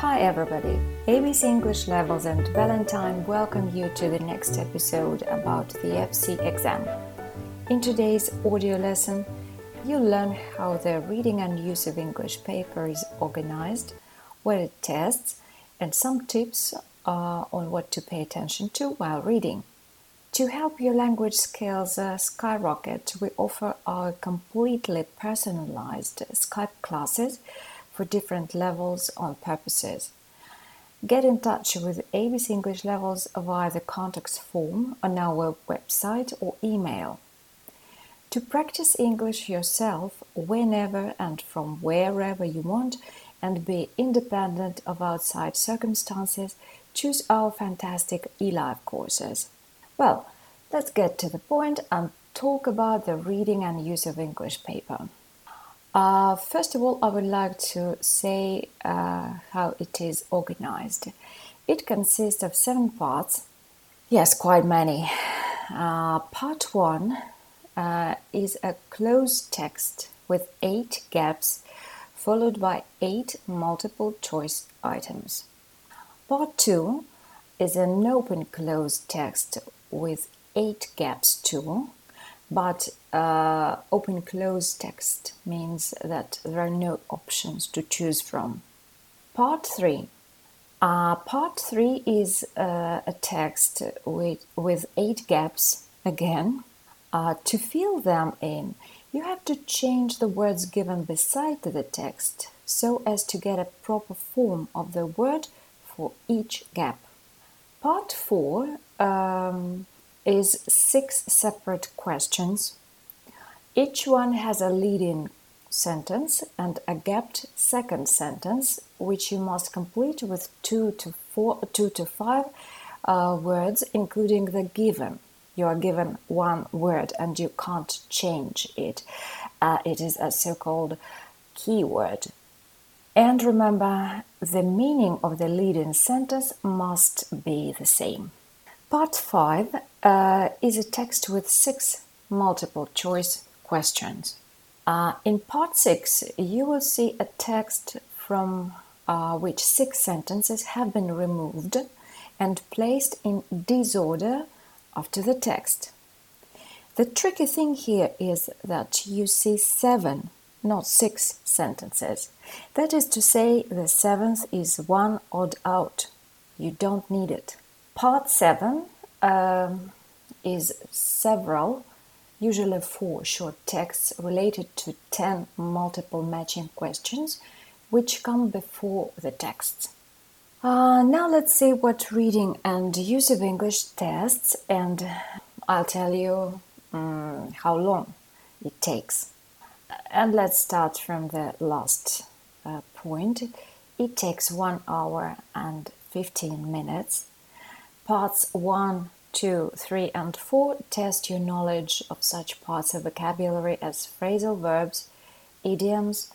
Hi, everybody. ABC English Levels and Valentine welcome you to the next episode about the FC exam. In today's audio lesson, you'll learn how the reading and use of English paper is organized, what it tests, and some tips uh, on what to pay attention to while reading. To help your language skills uh, skyrocket, we offer our completely personalized Skype classes for different levels on purposes. Get in touch with ABC English Levels via the contacts form on our website or email. To practice English yourself whenever and from wherever you want and be independent of outside circumstances, choose our fantastic eLive courses. Well, let's get to the point and talk about the reading and use of English paper. Uh, first of all, I would like to say uh, how it is organized. It consists of seven parts. Yes, quite many. Uh, part one uh, is a cloze text with eight gaps, followed by eight multiple choice items. Part two is an open cloze text with eight gaps too but uh, open cloze text means that there are no options to choose from. Part 3. Uh, part 3 is uh, a text with, with eight gaps again. Uh, to fill them in, you have to change the words given beside the text so as to get a proper form of the word for each gap. Part 4 um, is six separate questions. Each one has a leading sentence and a gapped second sentence, which you must complete with two to four, two to five uh, words, including the given. You are given one word and you can't change it. Uh, it is a so-called keyword. And remember, the meaning of the leading sentence must be the same. Part 5 uh, is a text with six multiple choice questions. Uh, in part 6, you will see a text from uh, which six sentences have been removed and placed in disorder after the text. The tricky thing here is that you see seven, not six sentences. That is to say, the seventh is one odd out. You don't need it. Part 7 um, is several, usually four short texts related to 10 multiple matching questions which come before the texts. Uh, now let's see what reading and use of English tests, and I'll tell you um, how long it takes. And let's start from the last uh, point. It takes one hour and 15 minutes Parts 1, 2, 3, and 4 test your knowledge of such parts of vocabulary as phrasal verbs, idioms,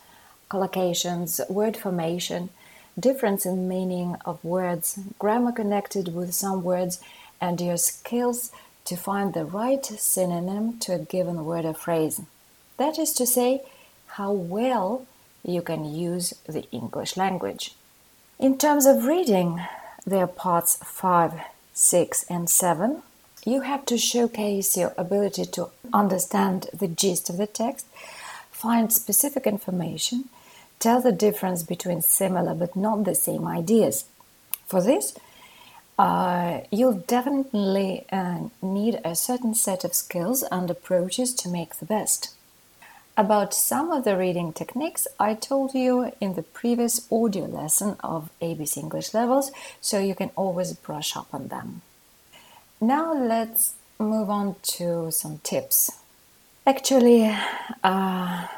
collocations, word formation, difference in meaning of words, grammar connected with some words, and your skills to find the right synonym to a given word or phrase. That is to say, how well you can use the English language. In terms of reading, there are parts 5 6, and 7, you have to showcase your ability to understand the gist of the text, find specific information, tell the difference between similar but not the same ideas. For this, uh, you'll definitely uh, need a certain set of skills and approaches to make the best. About some of the reading techniques I told you in the previous audio lesson of ABC English levels, so you can always brush up on them. Now let's move on to some tips. Actually, uh,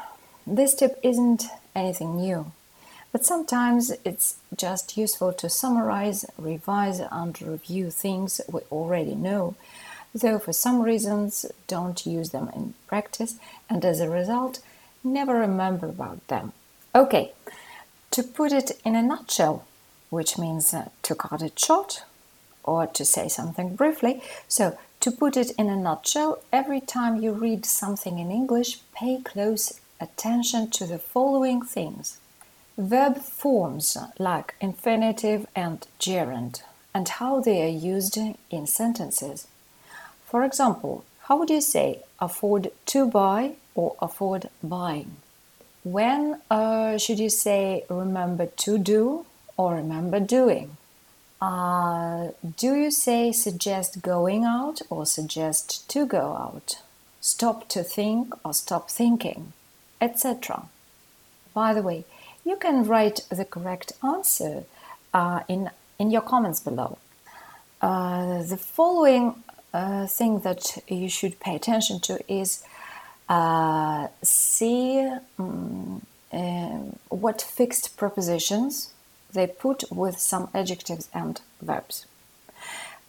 this tip isn't anything new, but sometimes it's just useful to summarize, revise, and review things we already know though for some reasons don't use them in practice and as a result never remember about them. Okay, to put it in a nutshell, which means uh, to cut it short or to say something briefly. So, to put it in a nutshell, every time you read something in English, pay close attention to the following things Verb forms like infinitive and gerund and how they are used in sentences. For example, how would you say afford to buy or afford buying? When uh, should you say remember to do or remember doing? Uh, do you say suggest going out or suggest to go out? Stop to think or stop thinking, etc. By the way, you can write the correct answer uh, in, in your comments below. Uh, the following uh, thing that you should pay attention to is uh, see um, what fixed prepositions they put with some adjectives and verbs.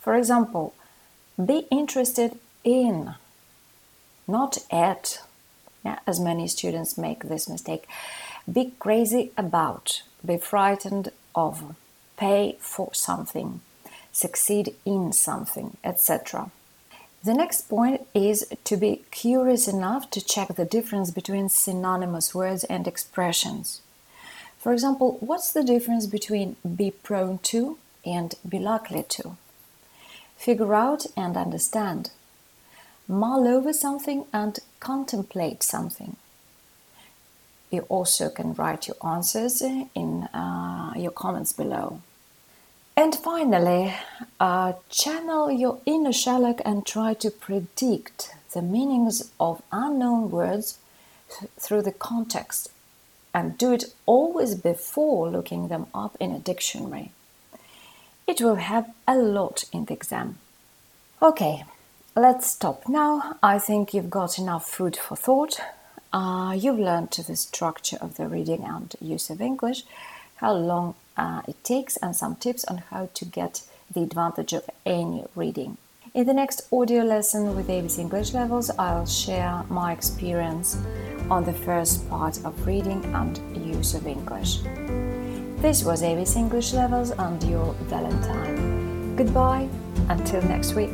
For example, be interested in, not at. Yeah, as many students make this mistake. Be crazy about, be frightened of, pay for something, succeed in something, etc. The next point is to be curious enough to check the difference between synonymous words and expressions. For example, what's the difference between be prone to and be likely to? Figure out and understand. Mull over something and contemplate something. You also can write your answers in uh, your comments below. And finally, uh, channel your inner Sherlock and try to predict the meanings of unknown words th- through the context and do it always before looking them up in a dictionary. It will help a lot in the exam. Okay, let's stop now. I think you've got enough food for thought. Uh, you've learned the structure of the reading and use of English, how long uh, it takes, and some tips on how to get the advantage of any reading. In the next audio lesson with ABC English levels, I'll share my experience on the first part of reading and use of English. This was ABC English levels and your Valentine. Goodbye until next week.